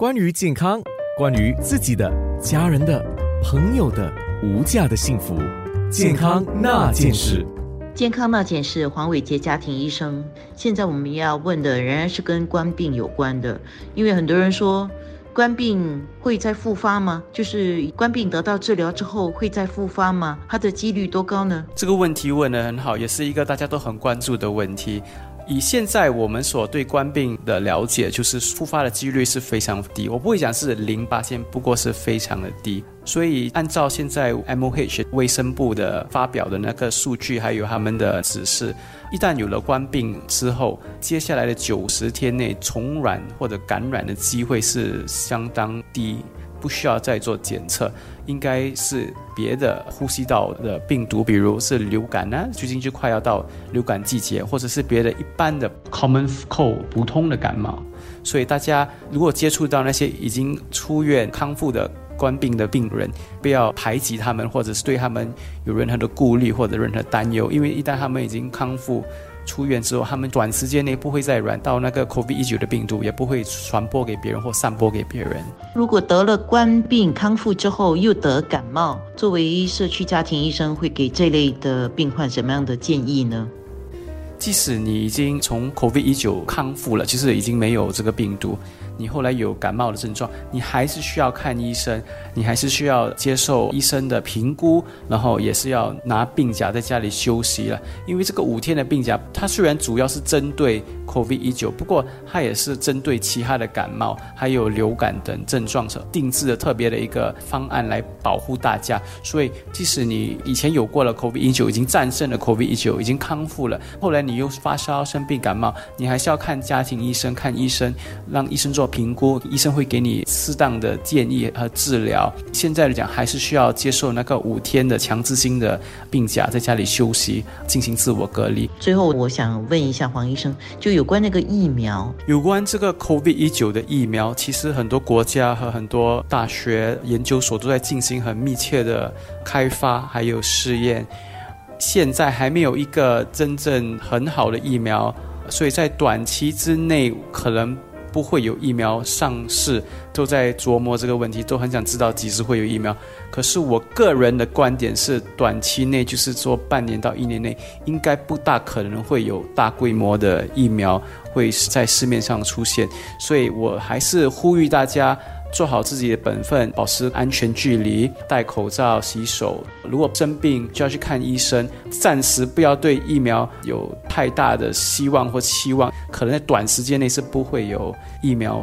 关于健康，关于自己的、家人的、朋友的无价的幸福，健康那件事。健康那件事，黄伟杰家庭医生。现在我们要问的仍然是跟冠病有关的，因为很多人说冠病会再复发吗？就是冠病得到治疗之后会再复发吗？它的几率多高呢？这个问题问得很好，也是一个大家都很关注的问题。以现在我们所对冠病的了解，就是复发的几率是非常低。我不会讲是零八千，不过是非常的低。所以按照现在 M O H 卫生部的发表的那个数据，还有他们的指示，一旦有了冠病之后，接下来的九十天内重染或者感染的机会是相当低。不需要再做检测，应该是别的呼吸道的病毒，比如是流感呢，最近就快要到流感季节，或者是别的一般的 common cold 普通的感冒。所以大家如果接触到那些已经出院康复的冠病的病人，不要排挤他们，或者是对他们有任何的顾虑或者任何担忧，因为一旦他们已经康复。出院之后，他们短时间内不会再染到那个 COVID-19 的病毒，也不会传播给别人或散播给别人。如果得了冠病康复之后又得感冒，作为社区家庭医生，会给这类的病患什么样的建议呢？即使你已经从 COVID-19 康复了，其实已经没有这个病毒。你后来有感冒的症状，你还是需要看医生，你还是需要接受医生的评估，然后也是要拿病假在家里休息了。因为这个五天的病假，它虽然主要是针对 COVID-19，不过它也是针对其他的感冒还有流感等症状所定制的特别的一个方案来保护大家。所以，即使你以前有过了 COVID-19，已经战胜了 COVID-19，已经康复了，后来你又发烧生病感冒，你还是要看家庭医生，看医生，让医生做。评估医生会给你适当的建议和治疗。现在来讲，还是需要接受那个五天的强制性的病假，在家里休息，进行自我隔离。最后，我想问一下黄医生，就有关那个疫苗，有关这个 COVID-19 的疫苗，其实很多国家和很多大学研究所都在进行很密切的开发还有试验。现在还没有一个真正很好的疫苗，所以在短期之内可能。不会有疫苗上市，都在琢磨这个问题，都很想知道几时会有疫苗。可是我个人的观点是，短期内就是说半年到一年内，应该不大可能会有大规模的疫苗会在市面上出现。所以我还是呼吁大家。做好自己的本分，保持安全距离，戴口罩、洗手。如果生病就要去看医生。暂时不要对疫苗有太大的希望或期望，可能在短时间内是不会有疫苗。